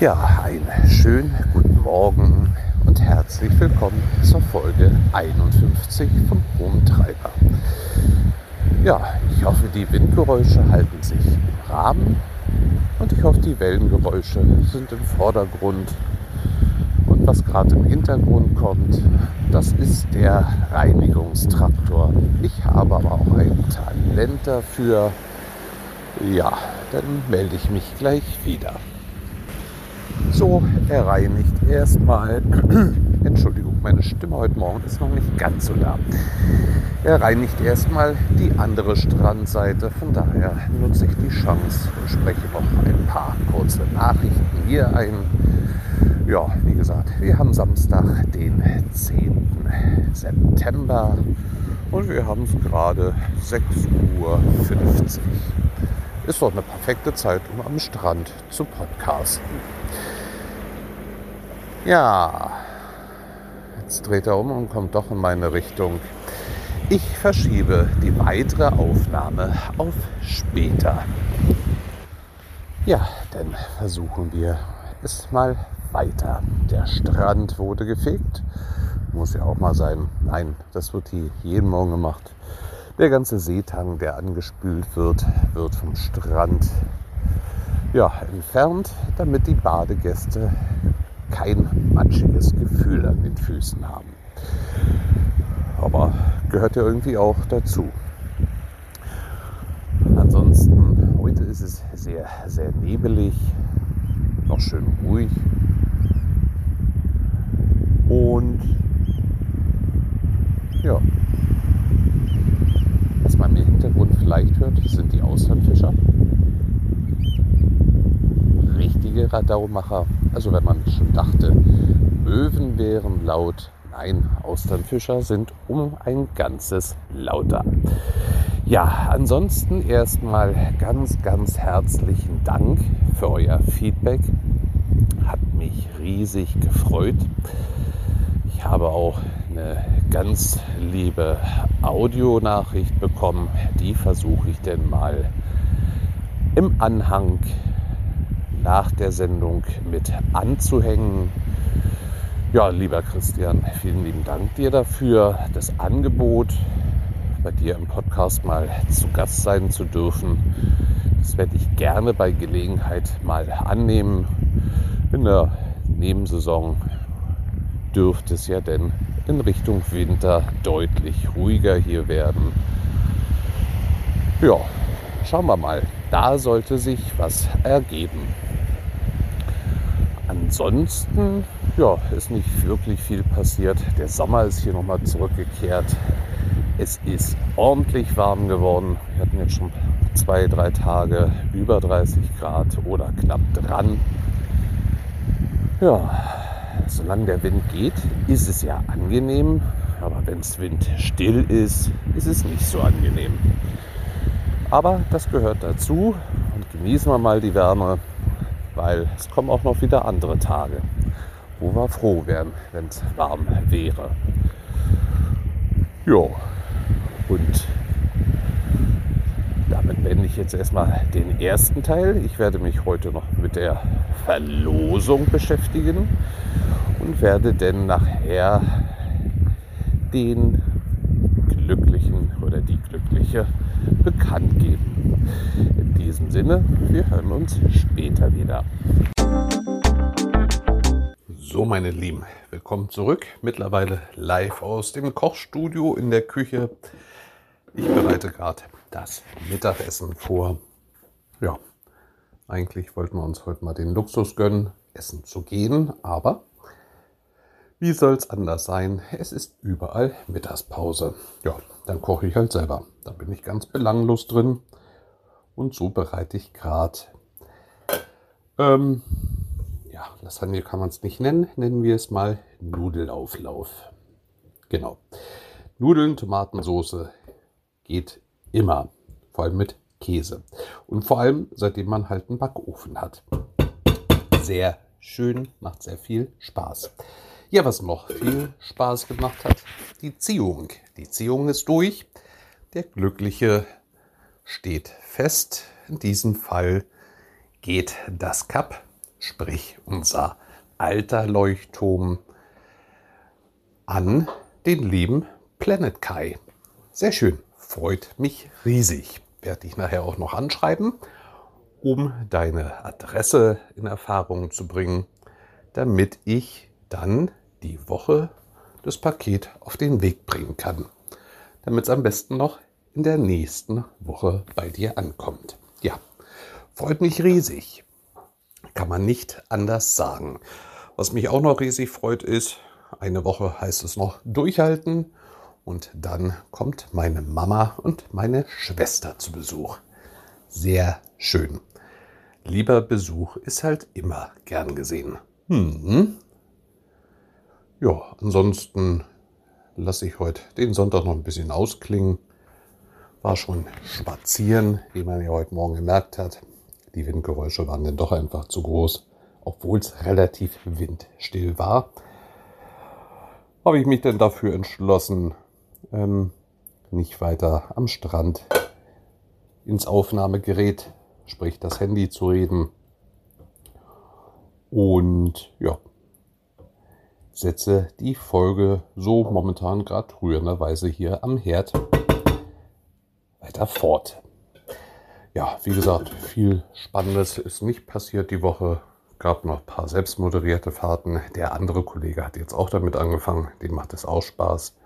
Ja, einen schönen guten Morgen und herzlich willkommen zur Folge 51 vom Rumtreiber. Ja, ich hoffe, die Windgeräusche halten sich im Rahmen und ich hoffe, die Wellengeräusche sind im Vordergrund. Und was gerade im Hintergrund kommt, das ist der Reinigungstraktor. Ich habe aber auch ein Talent dafür. Ja, dann melde ich mich gleich wieder. So, er reinigt erstmal. Entschuldigung, meine Stimme heute Morgen ist noch nicht ganz so da. Er reinigt erstmal die andere Strandseite. Von daher nutze ich die Chance und spreche noch ein paar kurze Nachrichten hier ein. Ja, wie gesagt, wir haben Samstag, den 10. September und wir haben es gerade 6.50 Uhr. Ist doch eine perfekte Zeit, um am Strand zu podcasten. Ja, jetzt dreht er um und kommt doch in meine Richtung. Ich verschiebe die weitere Aufnahme auf später. Ja, dann versuchen wir es mal weiter. Der Strand wurde gefegt. Muss ja auch mal sein. Nein, das wird hier jeden Morgen gemacht. Der ganze Seetang, der angespült wird, wird vom Strand ja, entfernt, damit die Badegäste kein matschiges Gefühl an den Füßen haben. Aber gehört ja irgendwie auch dazu. Ansonsten, heute ist es sehr, sehr nebelig, noch schön ruhig. Und ja, was man im Hintergrund vielleicht hört, sind die Auslandfischer richtige Radaumacher. Also wenn man schon dachte, Möwen wären laut, nein, Austernfischer sind um ein ganzes lauter. Ja, ansonsten erstmal ganz, ganz herzlichen Dank für euer Feedback. Hat mich riesig gefreut. Ich habe auch eine ganz liebe Audionachricht bekommen. Die versuche ich denn mal im Anhang nach der Sendung mit anzuhängen. Ja, lieber Christian, vielen lieben Dank dir dafür, das Angebot, bei dir im Podcast mal zu Gast sein zu dürfen. Das werde ich gerne bei Gelegenheit mal annehmen. In der Nebensaison dürfte es ja denn in Richtung Winter deutlich ruhiger hier werden. Ja, schauen wir mal. Da sollte sich was ergeben. Ansonsten ja, ist nicht wirklich viel passiert. Der Sommer ist hier nochmal zurückgekehrt. Es ist ordentlich warm geworden. Wir hatten jetzt schon zwei, drei Tage über 30 Grad oder knapp dran. Ja, solange der Wind geht, ist es ja angenehm. Aber wenn es windstill ist, ist es nicht so angenehm. Aber das gehört dazu und genießen wir mal die Wärme weil es kommen auch noch wieder andere Tage, wo wir froh wären, wenn es warm wäre. Ja, und damit beende ich jetzt erstmal den ersten Teil. Ich werde mich heute noch mit der Verlosung beschäftigen und werde dann nachher den Glücklichen oder die Glückliche bekannt geben. In diesem Sinne, wir hören uns später wieder. So, meine Lieben, willkommen zurück. Mittlerweile live aus dem Kochstudio in der Küche. Ich bereite gerade das Mittagessen vor. Ja, eigentlich wollten wir uns heute mal den Luxus gönnen, essen zu gehen, aber wie soll es anders sein? Es ist überall Mittagspause. Ja, dann koche ich halt selber. Da bin ich ganz belanglos drin. Und so bereite ich gerade, ähm, ja, Lasagne kann man es nicht nennen, nennen wir es mal Nudelauflauf. Genau. Nudeln, Tomatensauce geht immer. Vor allem mit Käse. Und vor allem, seitdem man halt einen Backofen hat. Sehr schön, macht sehr viel Spaß. Ja, was noch viel Spaß gemacht hat, die Ziehung. Die Ziehung ist durch. Der Glückliche steht fest. In diesem Fall geht das Cup sprich unser alter Leuchtturm, an den lieben Planet Kai. Sehr schön, freut mich riesig. Werde ich nachher auch noch anschreiben, um deine Adresse in Erfahrung zu bringen, damit ich dann die Woche das Paket auf den Weg bringen kann, damit es am besten noch in der nächsten Woche bei dir ankommt. Ja, freut mich riesig. Kann man nicht anders sagen. Was mich auch noch riesig freut ist, eine Woche heißt es noch durchhalten und dann kommt meine Mama und meine Schwester zu Besuch. Sehr schön. Lieber Besuch ist halt immer gern gesehen. Hm. Ja, ansonsten lasse ich heute den Sonntag noch ein bisschen ausklingen. War schon spazieren, wie man ja heute Morgen gemerkt hat. Die Windgeräusche waren dann doch einfach zu groß, obwohl es relativ windstill war. Habe ich mich denn dafür entschlossen, ähm, nicht weiter am Strand ins Aufnahmegerät, sprich das Handy zu reden. Und ja, setze die Folge so momentan gerade rührenderweise hier am Herd weiter fort. Ja, wie gesagt, viel Spannendes ist nicht passiert die Woche. Gab noch ein paar selbstmoderierte Fahrten. Der andere Kollege hat jetzt auch damit angefangen. Dem macht es auch Spaß.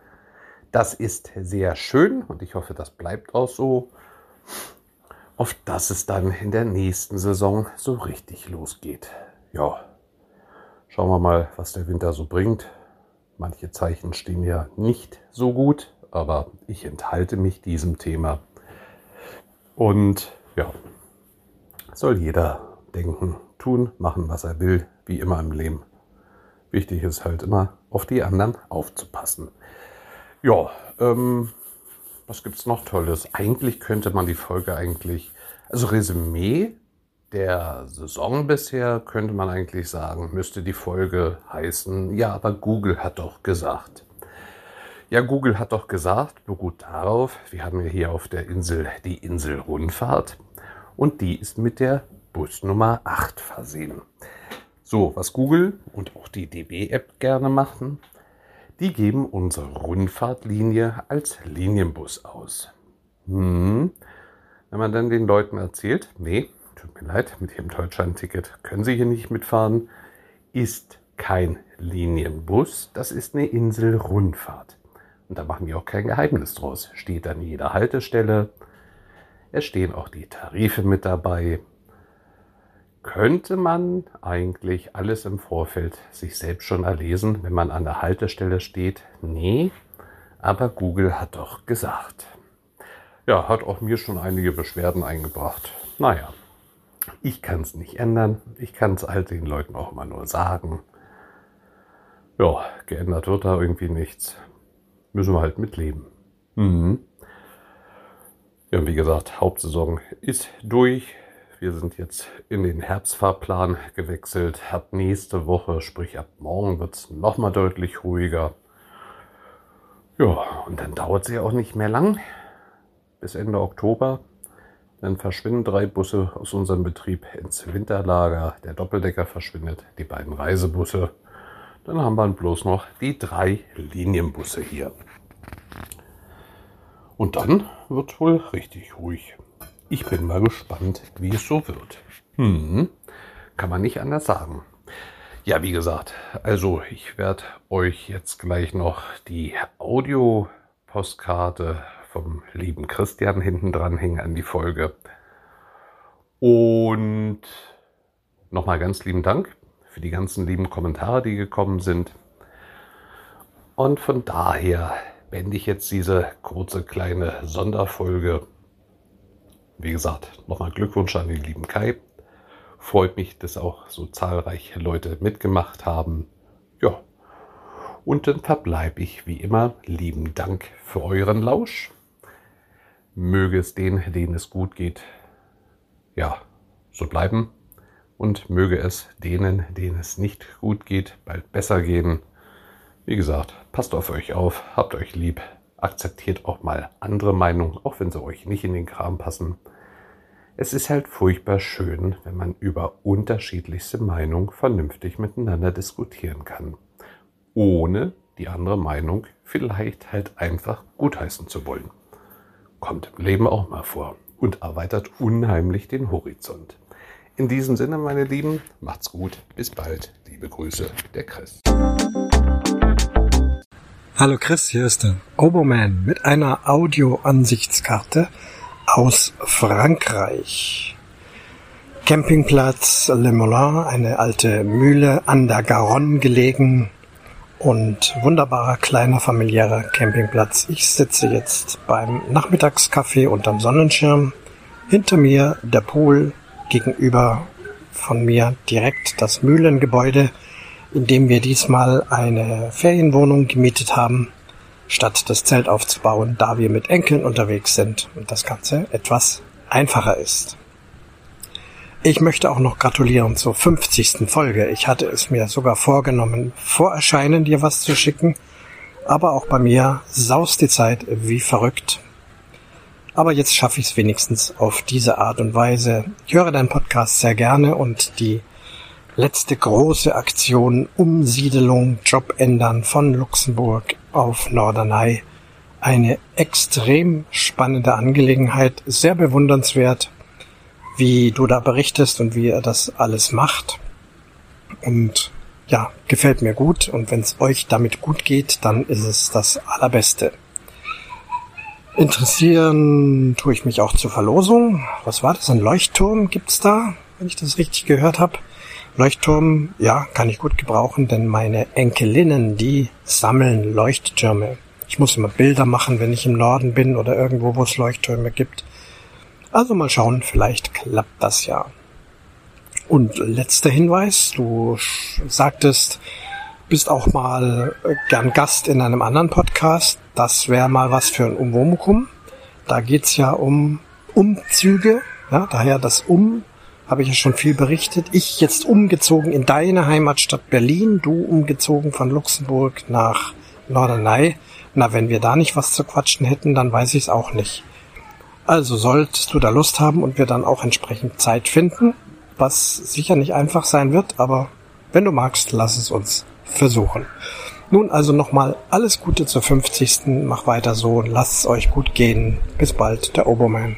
Das ist sehr schön und ich hoffe, das bleibt auch so. Auf dass es dann in der nächsten Saison so richtig losgeht. Ja, Schauen wir mal, was der Winter so bringt. Manche Zeichen stehen ja nicht so gut, aber ich enthalte mich diesem Thema. Und ja, soll jeder denken, tun, machen, was er will, wie immer im Leben. Wichtig ist halt immer, auf die anderen aufzupassen. Ja, ähm, was gibt's noch Tolles? Eigentlich könnte man die Folge eigentlich, also Resümee der Saison bisher könnte man eigentlich sagen, müsste die Folge heißen, ja, aber Google hat doch gesagt. Ja, Google hat doch gesagt, beruht darauf, wir haben ja hier auf der Insel die Inselrundfahrt und die ist mit der Busnummer 8 versehen. So, was Google und auch die DB-App gerne machen, die geben unsere Rundfahrtlinie als Linienbus aus. Hm. Wenn man dann den Leuten erzählt, nee, tut mir leid, mit Ihrem Deutschlandticket können Sie hier nicht mitfahren, ist kein Linienbus, das ist eine Inselrundfahrt. Und da machen wir auch kein Geheimnis draus. Steht an jeder Haltestelle. Es stehen auch die Tarife mit dabei. Könnte man eigentlich alles im Vorfeld sich selbst schon erlesen, wenn man an der Haltestelle steht? Nee, aber Google hat doch gesagt. Ja, hat auch mir schon einige Beschwerden eingebracht. Naja, ich kann es nicht ändern. Ich kann es all den Leuten auch immer nur sagen. Ja, geändert wird da irgendwie nichts. Müssen wir halt mitleben. Mhm. Ja, wie gesagt, Hauptsaison ist durch. Wir sind jetzt in den Herbstfahrplan gewechselt. Ab nächste Woche, sprich ab morgen, wird es nochmal deutlich ruhiger. Ja, und dann dauert es ja auch nicht mehr lang. Bis Ende Oktober. Dann verschwinden drei Busse aus unserem Betrieb ins Winterlager. Der Doppeldecker verschwindet, die beiden Reisebusse. Dann haben wir bloß noch die drei Linienbusse hier. Und dann wird wohl richtig ruhig. Ich bin mal gespannt, wie es so wird. Hm, kann man nicht anders sagen. Ja, wie gesagt, also ich werde euch jetzt gleich noch die Audio-Postkarte vom lieben Christian hinten dran hängen an die Folge. Und nochmal ganz lieben Dank für die ganzen lieben Kommentare, die gekommen sind. Und von daher beende ich jetzt diese kurze kleine Sonderfolge. Wie gesagt, nochmal Glückwunsch an den lieben Kai. Freut mich, dass auch so zahlreiche Leute mitgemacht haben. Ja, und dann verbleibe ich wie immer lieben Dank für euren Lausch. Möge es denen, denen es gut geht, ja, so bleiben. Und möge es denen, denen es nicht gut geht, bald besser gehen. Wie gesagt, passt auf euch auf, habt euch lieb, akzeptiert auch mal andere Meinungen, auch wenn sie euch nicht in den Kram passen. es ist halt furchtbar schön, wenn man über unterschiedlichste Meinungen vernünftig miteinander diskutieren kann, ohne die andere Meinung vielleicht halt einfach gutheißen zu wollen. Kommt im Leben auch mal vor und erweitert unheimlich den Horizont. In diesem Sinne, meine Lieben, macht's gut, bis bald, liebe Grüße, der Chris. Hallo Chris, hier ist der Oberman mit einer Audio-Ansichtskarte aus Frankreich. Campingplatz Le Moulin, eine alte Mühle an der Garonne gelegen und wunderbarer kleiner familiärer Campingplatz. Ich sitze jetzt beim Nachmittagskaffee unterm Sonnenschirm. Hinter mir der Pool, gegenüber von mir direkt das Mühlengebäude, in dem wir diesmal eine Ferienwohnung gemietet haben statt das Zelt aufzubauen, da wir mit Enkeln unterwegs sind und das Ganze etwas einfacher ist. Ich möchte auch noch gratulieren zur 50. Folge. Ich hatte es mir sogar vorgenommen, vor Erscheinen dir was zu schicken, aber auch bei mir saust die Zeit wie verrückt. Aber jetzt schaffe ich es wenigstens auf diese Art und Weise. Ich höre deinen Podcast sehr gerne und die letzte große Aktion Umsiedelung, Job ändern von Luxemburg auf Norderney. Eine extrem spannende Angelegenheit, sehr bewundernswert, wie du da berichtest und wie er das alles macht. Und ja, gefällt mir gut und wenn es euch damit gut geht, dann ist es das Allerbeste. Interessieren tue ich mich auch zur Verlosung. Was war das? Ein Leuchtturm gibt's da, wenn ich das richtig gehört habe. Leuchtturm, ja, kann ich gut gebrauchen, denn meine Enkelinnen, die sammeln Leuchttürme. Ich muss immer Bilder machen, wenn ich im Norden bin oder irgendwo, wo es Leuchttürme gibt. Also mal schauen, vielleicht klappt das ja. Und letzter Hinweis, du sagtest, bist auch mal gern Gast in einem anderen Podcast. Das wäre mal was für ein Umwomukum. Da geht's ja um Umzüge, ja, daher das Um habe ich ja schon viel berichtet. Ich jetzt umgezogen in deine Heimatstadt Berlin, du umgezogen von Luxemburg nach Norderney. Na, wenn wir da nicht was zu quatschen hätten, dann weiß ich es auch nicht. Also solltest du da Lust haben und wir dann auch entsprechend Zeit finden, was sicher nicht einfach sein wird, aber wenn du magst, lass es uns versuchen. Nun also nochmal alles Gute zur 50. Mach weiter so, lasst es euch gut gehen. Bis bald, der Obermann.